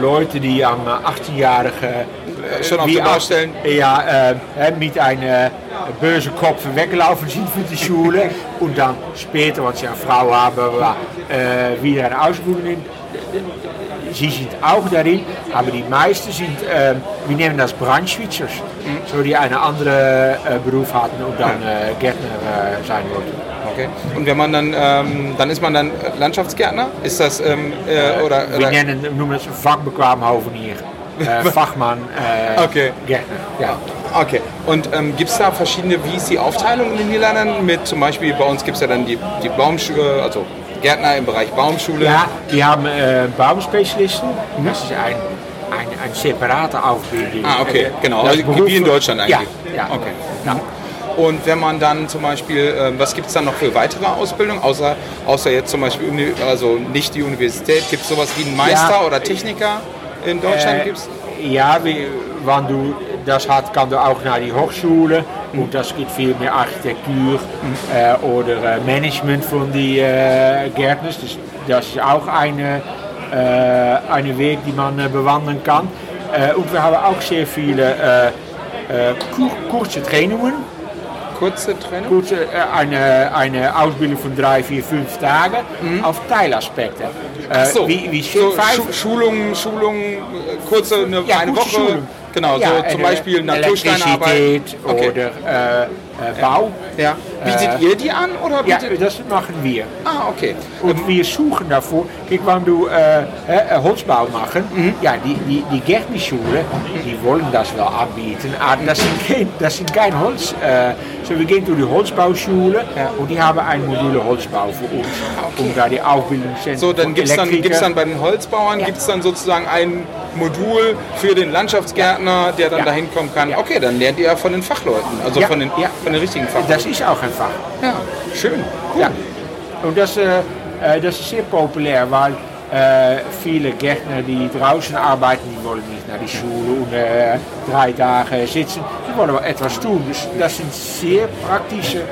Leute, die am 18-jährigen äh, Schon auf auch- Baustellen? Ja, äh, äh, mit einem böse Kopf weggelaufen sind für die Schule und dann später, als sie eine Frau haben, äh, wieder eine Ausbildung. Sie sind auch darin, aber die meisten sind, äh, wir nennen das Brandswitchers, so die einen anderen äh, Beruf hatten und dann äh, Gärtner äh, sein wollten. Okay. Und wenn man dann, ähm, dann ist man dann Landschaftsgärtner? Ist das, ähm, äh, oder, Wir oder nennen, noemen het vakbekwaam hovenier. Fachmann, [LAUGHS] Okay. Gärtner. Ja. Okay. Und ähm, gibt es da verschiedene, wie ist die Aufteilung in den Niederlanden? Mit zum Beispiel, bei uns gibt es ja dann die, die Baumschule, also Gärtner im Bereich Baumschule. ja, wir haben äh, Baumspezialisten. Das ist ein, ein, ein separate Ausbildung. Ah, okay, Äh, genau. Also wie in Deutschland eigentlich. Ja, ja. Okay. Ja. Und wenn man dann zum Beispiel, ähm, was gibt es dann noch für weitere Ausbildung, außer, außer jetzt zum Beispiel, also nicht die Universität, gibt es sowas wie einen Meister Ja. oder Techniker in Deutschland? Äh, gibt's? Ja, wie, wann du das hat, kann du auch nach die Hochschule und das geht viel mehr Architektur äh, oder äh, Management von die äh, Gärtners. Das, ist auch eine, eine Weg, die man äh, bewandern kann. Äh, und wir haben auch sehr viele äh, kur kurze Trainungen. Kurze Trennung? Kurze, äh, eine, eine Ausbildung von drei, vier, fünf Tagen auf Teilaspekte. Äh, So, wie, wie so Schulungen, Schulungen, äh, kurze, eine, Ja, eine Woche. Schulung. Genau, Ja, so zum Beispiel Natursteinarbeit. Okay. oder äh, äh, Bau. Ja. Bietet ihr die an oder Ja, das machen wir. ah, okay. Und wir suchen davor, kijk, wenn du äh, äh, Holzbau machen, Mhm. ja, die, die, die Gärtnerschule, die wollen das wel anbieten, aber das sind kein, das sind kein Holz. Äh, so, wir gehen zu die Holzbauschule und die haben ein Module Holzbau für uns, um da die Ausbildung zu So, dann gibt es dann, gibt's dann bei den Holzbauern Ja. gibt's dann sozusagen ein Modul für den Landschaftsgärtner, der dann Ja. dahin kommen kann. Ja. Okay, dann lernt ihr ja von den Fachleuten, also Ja. von, den, Ja. Von richtigen Fachleuten. Das ist auch ein Fach. ja, schön. Cool. Ja. Und das, äh, äh, das ist sehr populär, weil äh, viele Gärtner, die draußen arbeiten, die wollen nicht naar die Schule und äh, drei Tage sitzen. Die wollen wel etwas tun. Dus das sind sehr praktische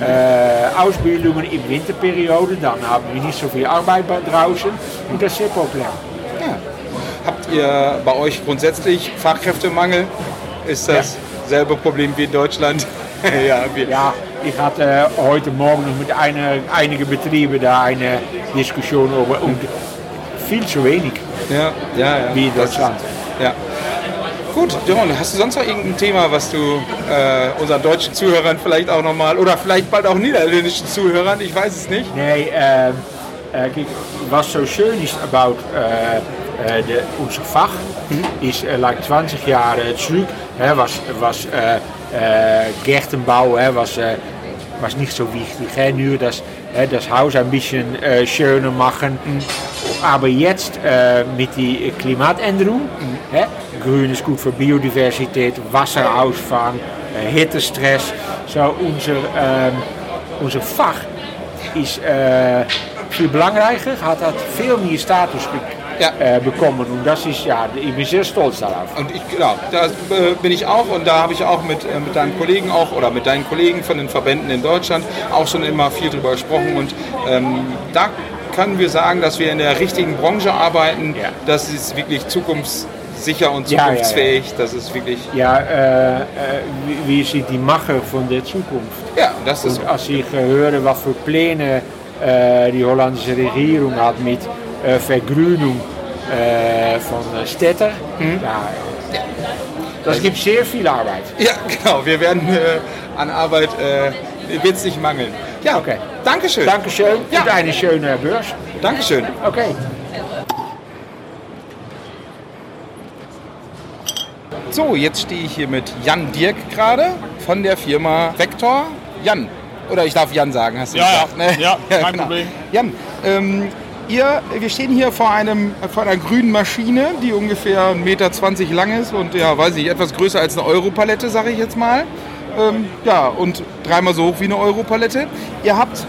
äh, Ausbildungen in Winterperiode, dann haben wir nicht so viel Arbeit draußen und das ist sehr populär. Ja. Habt ihr bei euch grundsätzlich Fachkräftemangel? Ist das selbe Problem wie in Deutschland? [LAUGHS] ja, wir. ja, ich hatte heute Morgen noch mit einer, einigen Betrieben da eine Diskussion über und viel zu wenig. Ja, ja, ja. Wie in Deutschland. Ist, ja. Gut, John, hast du sonst noch irgendein Thema, was du äh, unseren deutschen Zuhörern vielleicht auch nochmal, oder vielleicht bald auch niederländischen Zuhörern, ich weiß es nicht. Nee, äh, äh, was so schön ist about äh, de, unser Fach, mhm. ist äh, like 20 Jahre zurück, hè, was, was äh, äh, Gärtenbau hè, was, äh, was nicht so wichtig. Hè. Nu äh, das Haus ein bisschen äh, schöner machen. Aber jetzt mit der Klimaatänderung, mhm. hè, gut für Biodiversität, Wasserausfang, äh, Hittestress. So unser, unser Fach ist äh, viel belangrijker, hat, hat veel meer Status ja. äh, bekommen. Und das ist ja, ich bin sehr stolz darauf. Und ich, genau, da äh, bin ich auch und da habe ich auch mit, äh, mit deinen Kollegen auch oder mit deinen Kollegen von den Verbänden in Deutschland auch schon immer viel drüber gesprochen. Und ähm, da können wir sagen, dass wir in der richtigen Branche arbeiten. Ja. Das ist wirklich zukunftssicher und zukunftsfähig. Ja, ja, das ist wirklich. Ja, äh, äh, wie, sind die Macher von der Zukunft? Ja, das ist. Und als ich höre, was für Pläne äh, die holländische Regierung hat mit Vergrünung äh, von Städten. Mhm. Ja, das gibt sehr viel Arbeit. Ja, [LAUGHS] genau. Wir werden an Arbeit wird es nicht mangeln. Ja, okay. Dankeschön. Dankeschön ja. und eine schöne Börs. Dankeschön. Okay. So, jetzt stehe ich hier mit Jan Dirk gerade von der Firma Vector. Jan, oder ich darf Jan sagen, hast du ja, gesagt? Ja, ne? ja, [LAUGHS] kein genau. Problem. Jan, ähm, ihr, wir stehen hier vor, einem, vor einer grünen Maschine, die ungefähr 1,20 Meter lang ist und ja, weiß ich, etwas größer als eine Europalette, sage ich jetzt mal. Ähm, ja, und dreimal so hoch wie eine Europalette. Ihr habt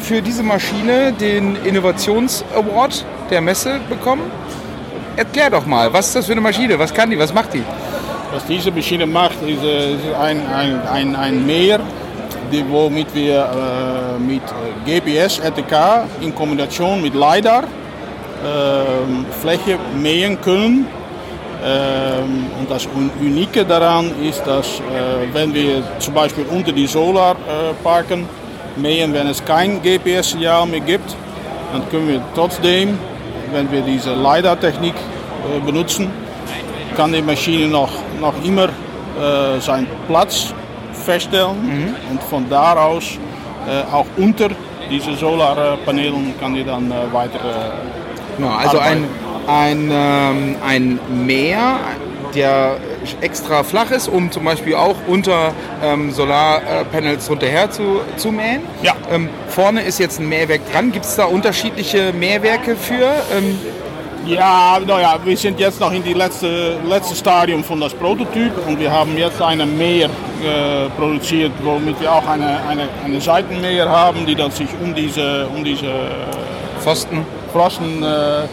für diese Maschine den Innovations-Award der Messe bekommen. Erklär doch mal, was ist das für eine Maschine? Was kann die? Was macht die? Was diese Maschine macht, ist, äh, ist ein, ein, ein, ein Meer, die, womit wir äh, mit GPS, RTK in Kombination mit LiDAR äh, Fläche mähen können. Ähm, und das Unike daran ist, dass äh, wenn wir zum Beispiel unter die Solarparken äh, mähen, wenn es kein GPS-Signal mehr gibt, dann können wir trotzdem, wenn wir diese LiDAR-Technik benutzen, kann die Maschine noch, noch immer seinen Platz feststellen mhm. und von da aus äh, auch unter diese Solarpanelen kann die dann äh, weiter. Genau, also ein, ein, ähm, ein Meer, der extra flach ist, um zum Beispiel auch unter ähm, Solarpanels runterher zu, zu mähen. Ja. Ähm, vorne ist jetzt ein Mähwerk dran. Gibt es da unterschiedliche Mähwerke für? Ähm, ja, naja, wir sind jetzt noch in die letzte, letzte Stadium von das Prototyp und wir haben jetzt eine Mäher äh, produziert, womit wir auch eine, eine, eine Seitenmäher haben, die dann sich um diese, um diese Pfosten, Pfosten äh,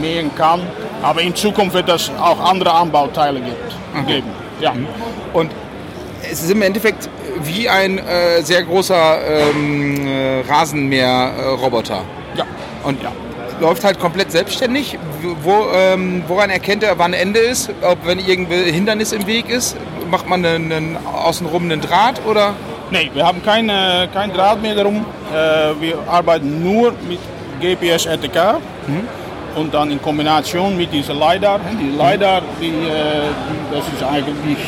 mähen kann. Aber in Zukunft wird es auch andere Anbauteile gibt, okay. geben. Ja. Mhm. Und es ist im Endeffekt wie ein äh, sehr großer ähm, äh, Rasenmäherroboter. Ja. Und ja läuft halt komplett selbstständig. Wo, ähm, woran erkennt er, wann Ende ist? Ob wenn irgendein Hindernis im Weg ist, macht man einen, einen, außenrum einen Draht oder? Nee, wir haben kein, äh, kein Draht mehr darum. Äh, wir arbeiten nur mit GPS RTK. Mhm. Und dann in Kombination mit dieser LiDAR. Die LiDAR, die, äh, das ist eigentlich,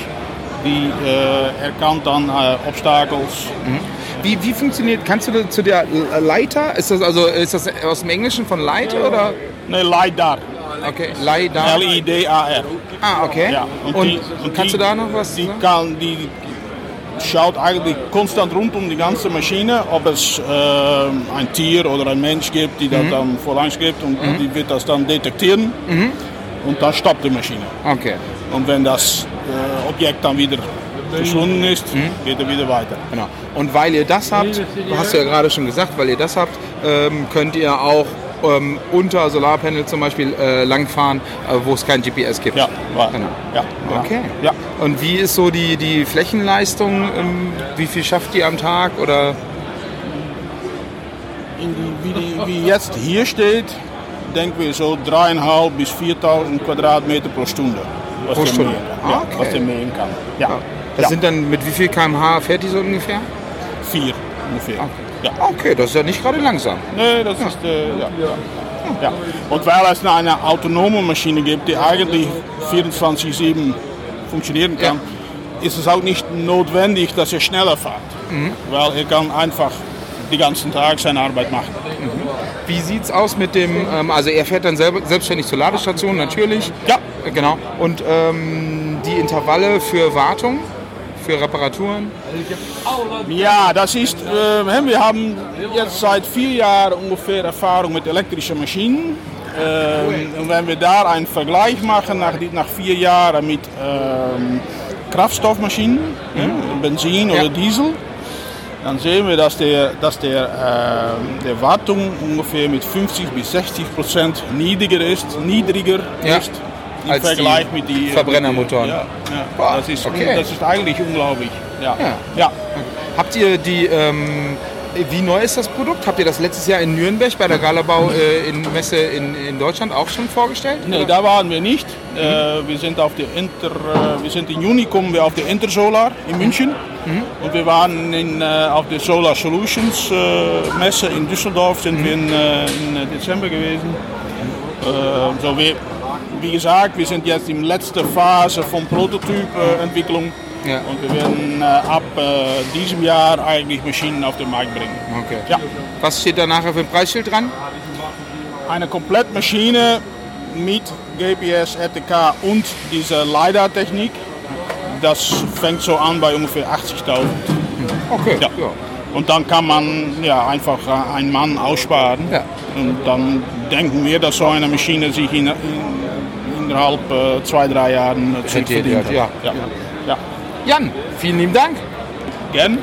die äh, erkannt dann äh, Obstakels. Mhm wie, wie funktioniert, kannst du zu der Leiter, ist das also ist das aus dem Englischen von Light oder? Ne, LiDAR. Okay, LiDAR. L-I-D-A-R. Ah, okay. Ja, und, und, die, und kannst die, du da noch was die kann, die schaut eigentlich konstant rund um die ganze Maschine, ob es äh, ein Tier oder ein Mensch gibt, die das mhm. dann vorangs gibt und, mhm. die wird das dann detektieren mhm. und dann stoppt die Maschine. Okay. Und wenn das äh, Objekt dann wieder verschwunden ist, mhm. geht er wieder weiter. Genau. Und weil ihr das habt, hast du ja gerade schon gesagt, weil ihr das habt, ähm, könnt ihr auch ähm, unter Solarpanel zum Beispiel äh, langfahren, äh, wo es kein GPS gibt. Ja, war, Genau. ja, Okay. Ja. Und wie ist so die, die Flächenleistung? Ähm, wie viel schafft die am Tag? Oder wie, die, wie jetzt hier steht, denken wir so dreieinhalb bis 4000 Quadratmeter pro Stunde. Was Pro Stunde. mähen- Ah, ja, okay. Was der mähen kann. Ja, das Ja. sind dann mit wie viel kmh fährt die so ungefähr? vier ungefähr. Ja. Okay, das ist ja nicht gerade langsam. Nee, das ist äh, ja. Ja. Und weil es eine autonome Maschine gibt, die eigentlich 24-7 funktionieren kann, ist es auch nicht notwendig, dass er schneller fährt. Weil er kann einfach den ganzen Tag seine Arbeit machen. Wie sieht's aus mit dem, ähm, also er fährt dann selber, selbstständig zur Ladestation natürlich. Ja. Genau. Und ähm, die Intervalle für Wartung, für Reparaturen? Ja, das ist, äh, wir haben jetzt seit vier Jahren ungefähr Erfahrung mit elektrischen Maschinen. Ähm, und wenn wir da einen Vergleich machen nach, nach vier Jahren mit ähm, Kraftstoffmaschinen, ja, Benzin oder Diesel, dann sehen wir, dass der, dass der, ähm, der Wartung ungefähr mit 50 bis 60 Prozent niedriger ist, niedriger Ja. ist im Als die Vergleich mit die Verbrennermotoren. Ja, ja. Boah, Das, ist, okay. das ist eigentlich unglaublich. Ja. Ja. Ja. Habt ihr die, ähm, wie neu ist das Produkt? Habt ihr das letztes Jahr in Nürnberg bei der Galabau äh, in Messe in, in Deutschland auch schon vorgestellt? Nee, da waren wir nicht. Äh, wir, sind auf der Inter, äh, wir sind im Juni kommen wir auf der Intersolar in München. Und wir waren in, äh, auf der Solar Solutions äh, Messe in Düsseldorf, sind wir in, äh, in Dezember gewesen. So wir, wie gesagt, wir sind jetzt in letzter Phase von Prototypentwicklung. Ja. Und wir werden äh, ab äh, diesem Jahr eigentlich Maschinen auf den Markt bringen. Okay. Ja. Was steht da nachher für ein Preisschild dran? Eine Komplettmaschine mit GPS, RTK und dieser LiDAR-Technik. Das fängt so an bei ungefähr 80.000. Okay. Ja. Und dann kann man ja, einfach äh, einen Mann aussparen. Ja. Und dann denken wir, dass so eine Maschine sich in, in, äh, zwei, drei Jahren äh, zurückverdient ja. Ja. Ja. Jan, vielen lieben Dank. Gern.